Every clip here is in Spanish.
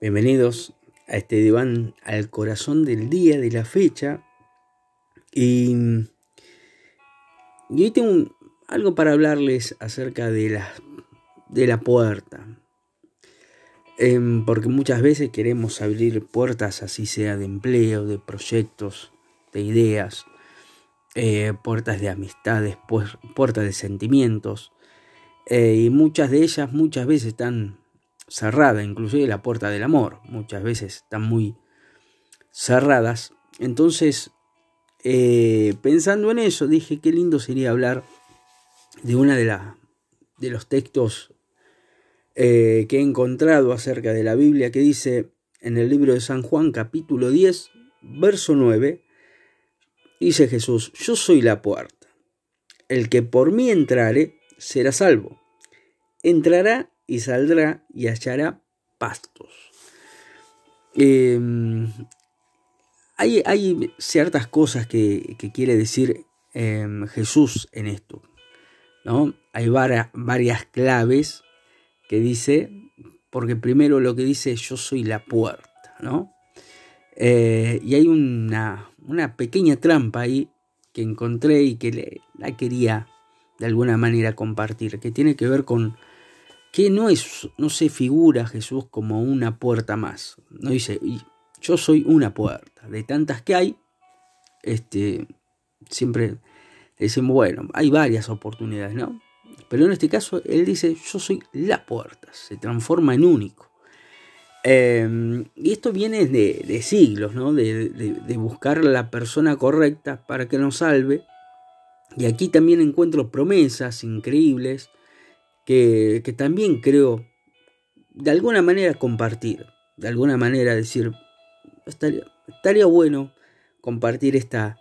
Bienvenidos a este diván al corazón del día, de la fecha. Y, hoy tengo algo para hablarles acerca de la, de la puerta. Em, porque muchas veces queremos abrir puertas, así sea de empleo, de proyectos, de ideas, eh, puertas de amistades, puertas de sentimientos. Eh, y muchas de ellas muchas veces están cerrada, inclusive la puerta del amor, muchas veces están muy cerradas. Entonces, eh, pensando en eso, dije qué lindo sería hablar de una de, de los textos eh, que he encontrado acerca de la Biblia que dice en el libro de San Juan capítulo 10, verso 9, dice Jesús, yo soy la puerta. El que por mí entrare será salvo. Entrará y saldrá y hallará pastos. Em, hay, hay, ciertas cosas que, quiere decir em, Jesús en esto. ¿no? Hay varias claves que dice, porque primero lo que dice yo soy la puerta. ¿no? Eh, y hay una, una, pequeña trampa ahí que encontré y que la quería de alguna manera compartir, que tiene que ver con que no, es, no se figura Jesús como una puerta más. No dice, yo soy una puerta. De tantas que hay, este, siempre decimos, bueno, hay varias oportunidades, ¿no? Pero en este caso, él dice, yo soy la puerta, se transforma en único. Em, y esto viene de, siglos, ¿no? De, de, buscar la persona correcta para que nos salve. Y aquí también encuentro promesas increíbles que, también creo de alguna manera compartir, de alguna manera decir, estaría, bueno compartir esta,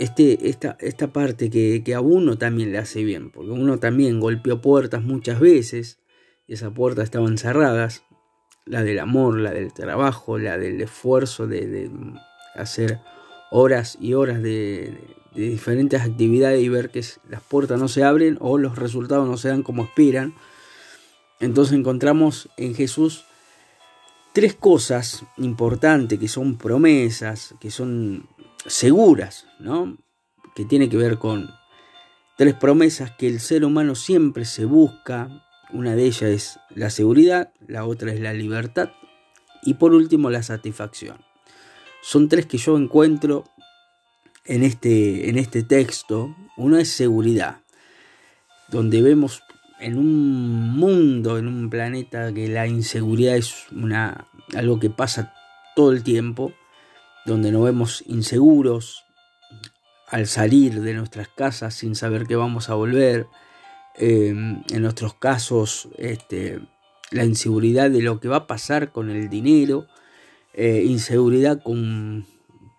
este, esta, esta parte que, que, a uno también le hace bien, porque uno también golpeó puertas muchas veces y esas puertas estaban cerradas, la del amor, la del trabajo, la del esfuerzo de hacer horas y horas de, de diferentes actividades y ver que las puertas no se abren o los resultados no se dan como esperan. Entonces encontramos en Jesús tres cosas importantes que son promesas, que son seguras, ¿no? Que tiene que ver con tres promesas que el ser humano siempre se busca. Una de ellas es la seguridad, la otra es la libertad y por último la satisfacción. Son tres que yo encuentro en este, en este texto, uno es seguridad, donde vemos en un mundo, en un planeta que la inseguridad es una, algo que pasa todo el tiempo, donde nos vemos inseguros al salir de nuestras casas sin saber que vamos a volver, em, en nuestros casos este, la inseguridad de lo que va a pasar con el dinero, eh, inseguridad con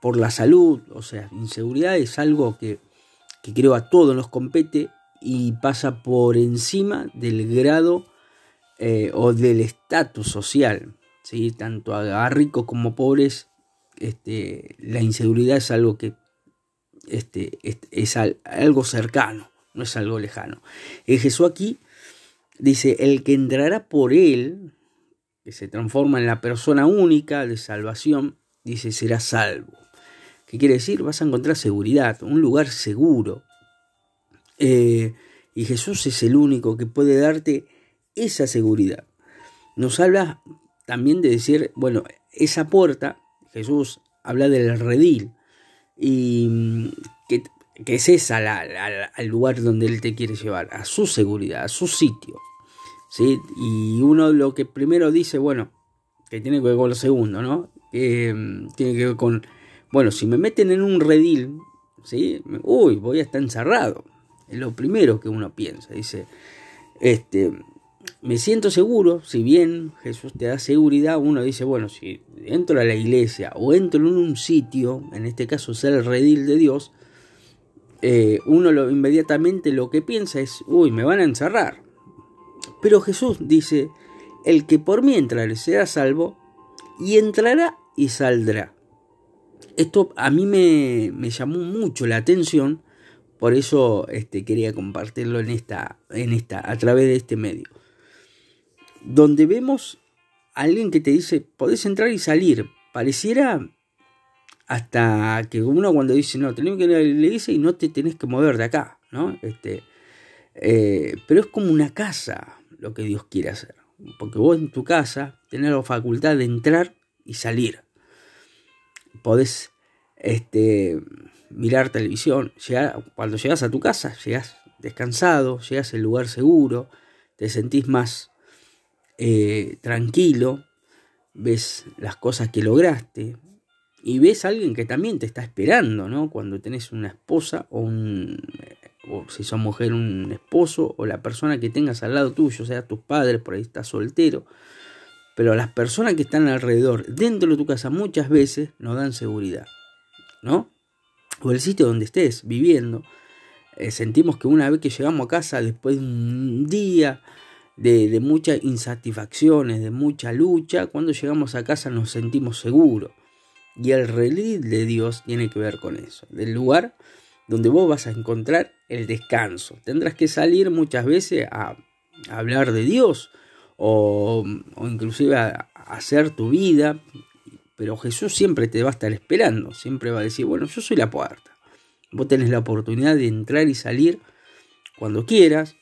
por la salud, o sea, inseguridad es algo que, creo a todos nos compete y pasa por encima del grado eh, o del estatus social, ¿sí? tanto a, ricos como pobres, este, la inseguridad es algo que este, es, algo cercano, no es algo lejano. El Jesús aquí dice, el que entrará por él, que se transforma en la persona única de salvación, dice, será salvo. ¿Qué quiere decir? Vas a encontrar seguridad, un lugar seguro. Eh, y Jesús es el único que puede darte esa seguridad. Nos habla también de decir, bueno, esa puerta, Jesús habla del redil, y mm, que, es esa al lugar donde Él te quiere llevar, a su seguridad, a su sitio. ¿Sí? Y uno lo que primero dice, bueno, que tiene que ver con lo segundo, ¿no? Mm, tiene que ver con bueno, si me meten en un redil, ¿sí? Uy, voy a estar encerrado. Es lo primero que uno piensa. Dice, este, me siento seguro, si bien Jesús te da seguridad, uno dice, bueno, si entro a la iglesia o entro en un sitio, en este caso ser el redil de Dios, eh, uno lo, inmediatamente lo que piensa es, uy, me van a encerrar. Pero Jesús dice, el que por mí entrare será salvo, y entrará y saldrá. Esto a mí me, llamó mucho la atención, por eso este, quería compartirlo en esta, en esta, a través de este medio. Donde vemos alguien que te dice, podés entrar y salir. Pareciera hasta que uno cuando dice, no, tenemos que ir a la y no te tenés que mover de acá, ¿no? Este, eh, pero es como una casa lo que Dios quiere hacer. Porque vos en tu casa tenés la facultad de entrar y salir. Podés este, mirar televisión. cuando llegas a tu casa, llegas descansado, llegas al lugar seguro, te sentís más eh, tranquilo, ves las cosas que lograste y ves a alguien que también te está esperando, ¿no? Cuando tenés una esposa o un, o si sos mujer, un esposo o la persona que tengas al lado tuyo, sea, tus padres, por ahí estás soltero. Pero las personas que están alrededor, dentro de tu casa, muchas veces nos dan seguridad, ¿no? O el sitio donde estés viviendo, eh, sentimos que una vez que llegamos a casa, después de un día de, de muchas insatisfacciones, de mucha lucha, cuando llegamos a casa nos sentimos seguros. Y el relieve de Dios tiene que ver con eso, del lugar donde vos vas a encontrar el descanso. Tendrás que salir muchas veces a, hablar de Dios o, inclusive a, hacer tu vida, pero Jesús siempre te va a estar esperando, siempre va a decir, bueno, yo soy la puerta. Vos tenés la oportunidad de entrar y salir cuando quieras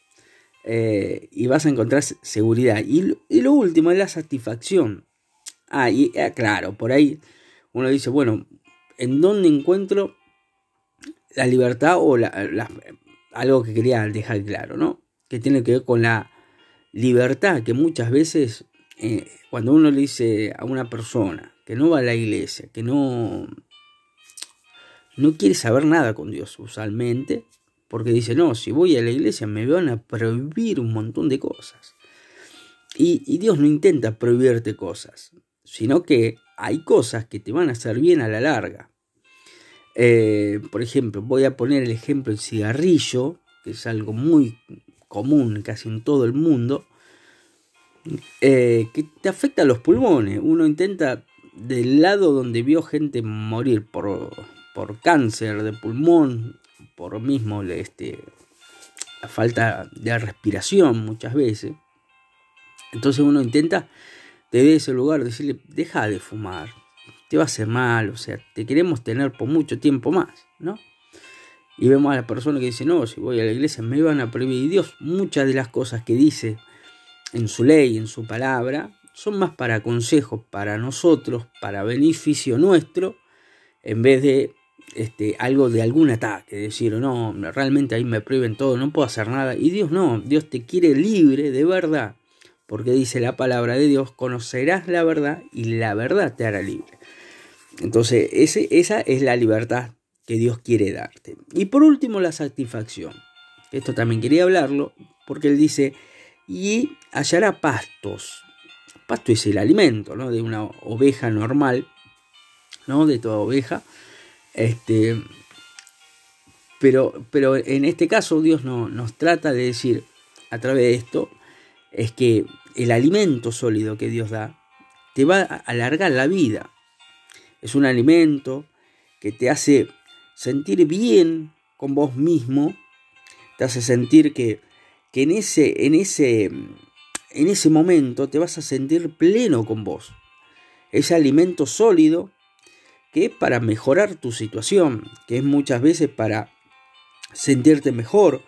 eh, y vas a encontrar seguridad. Y, lo último es la satisfacción. Ah, y eh, claro, por ahí uno dice, bueno, ¿en dónde encuentro la libertad o algo que quería dejar claro, ¿no? Que tiene que ver con la libertad que muchas veces eh, cuando uno le dice a una persona que no va a la iglesia, que no no quiere saber nada con Dios usualmente, porque dice, no, si voy a la iglesia me van a prohibir un montón de cosas. Y, y Dios no intenta prohibirte cosas, sino que hay cosas que te van a hacer bien a la larga. Eh, por ejemplo, voy a poner el ejemplo del cigarrillo, que es algo muy común casi en todo el mundo, eh, que te afecta a los pulmones. Uno intenta, del lado donde vio gente morir por, por cáncer de pulmón, por mismo este, la falta de respiración muchas veces, entonces uno intenta desde ese lugar decirle, deja de fumar, te va a hacer mal, o sea, te queremos tener por mucho tiempo más, ¿no? Y vemos a la persona que dice, no, si voy a la iglesia me van a prohibir. Y Dios, muchas de las cosas que dice en su ley, en su palabra, son más para consejos para nosotros, para beneficio nuestro, en vez de este, algo de algún ataque, decir, no, realmente ahí me prohíben todo, no puedo hacer nada. Y Dios no, Dios te quiere libre de verdad, porque dice la palabra de Dios, conocerás la verdad y la verdad te hará libre. Entonces, esa es la libertad que Dios quiere darte. Y por último, la satisfacción. Esto también quería hablarlo, porque él dice, y hallará pastos. Pasto es el alimento, ¿no? De una oveja normal, ¿no? De toda oveja. Este, pero, pero en este caso Dios no, nos trata de decir a través de esto, es que el alimento sólido que Dios da te va a alargar la vida es un alimento que te hace sentir bien con vos mismo, te hace sentir que, que en, ese, en, ese, en ese momento te vas a sentir pleno con vos. Ese alimento sólido que es para mejorar tu situación, que es muchas veces para sentirte mejor,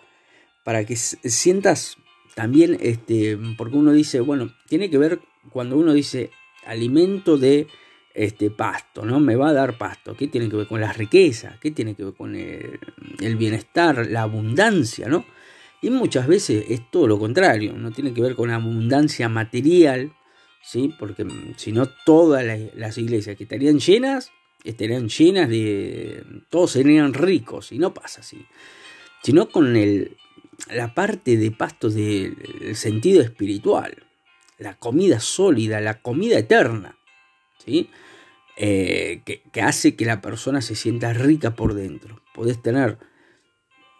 para que sientas también, este, porque uno dice, bueno, tiene que ver cuando uno dice alimento de este pasto, ¿no? Me va a dar pasto. ¿Qué tiene que ver con la riqueza? ¿Qué tiene que ver con el, bienestar, la abundancia, ¿no? Y muchas veces es todo lo contrario, no tiene que ver con abundancia material, ¿sí? Porque mm, si no todas las, iglesias que estarían llenas, estarían llenas de... todos serían ricos, y no pasa así. Sino con el, la parte de pasto del sentido espiritual, la comida sólida, la comida eterna. ¿Sí? Eh, que, hace que la persona se sienta rica por dentro. Podés tener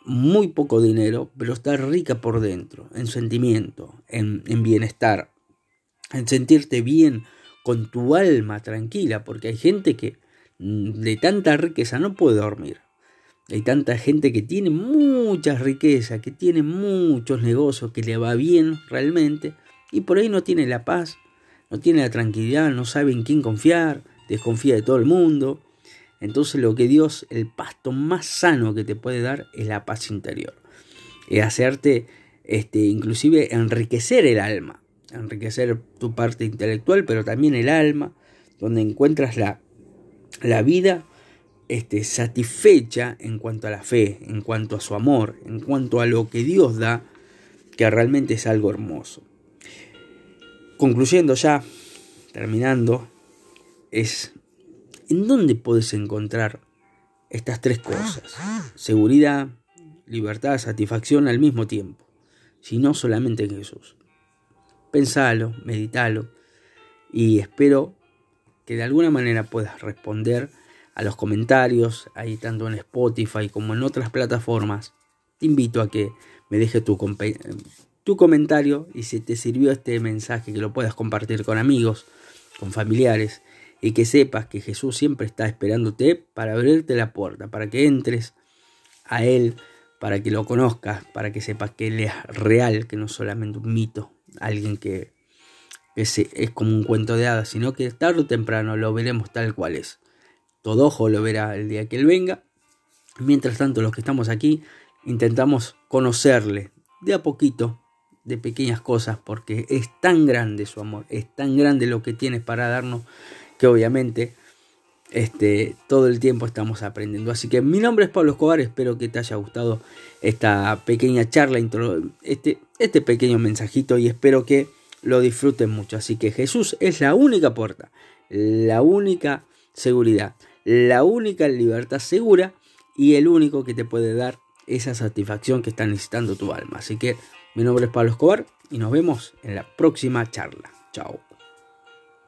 muy poco dinero, pero estar rica por dentro, en sentimiento, en, en bienestar, en sentirte bien con tu alma tranquila, porque hay gente que mm, de tanta riqueza no puede dormir. Hay tanta gente que tiene mucha riqueza, que tiene muchos negocios, que le va bien realmente, y por ahí no tiene la paz no tiene la tranquilidad, no sabe en quién confiar, desconfía de todo el mundo. Entonces lo que Dios, el pasto más sano que te puede dar es la paz interior. Es hacerte, este, inclusive enriquecer el alma, enriquecer tu parte intelectual, pero también el alma, donde encuentras la, la vida este, satisfecha en cuanto a la fe, en cuanto a su amor, en cuanto a lo que Dios da, que realmente es algo hermoso. Concluyendo ya, terminando, es ¿en dónde puedes encontrar estas tres cosas? Seguridad, libertad, satisfacción al mismo tiempo, si no solamente en Jesús. Pensalo, meditalo y espero que de alguna manera puedas responder a los comentarios, ahí tanto en Spotify como en otras plataformas. Te invito a que me dejes tu, tu comentario y si te sirvió este mensaje que lo puedas compartir con amigos, con familiares y que sepas que Jesús siempre está esperándote para abrirte la puerta, para que entres a Él, para que lo conozcas, para que sepas que Él es real, que no es solamente un mito, alguien que es, es como un cuento de hadas, sino que tarde o temprano lo veremos tal cual es. Todo ojo lo verá el día que Él venga. Mientras tanto, los que estamos aquí intentamos conocerle de a poquito, de pequeñas cosas, porque es tan grande su amor, es tan grande lo que tiene para darnos, que obviamente este, todo el tiempo estamos aprendiendo. Así que mi nombre es Pablo Escobar, espero que te haya gustado esta pequeña charla, este, este pequeño mensajito y espero que lo disfruten mucho. Así que Jesús es la única puerta, la única seguridad la única libertad segura y el único que te puede dar esa satisfacción que está necesitando tu alma. Así que mi nombre es Pablo Escobar y nos vemos en la próxima charla. Chao.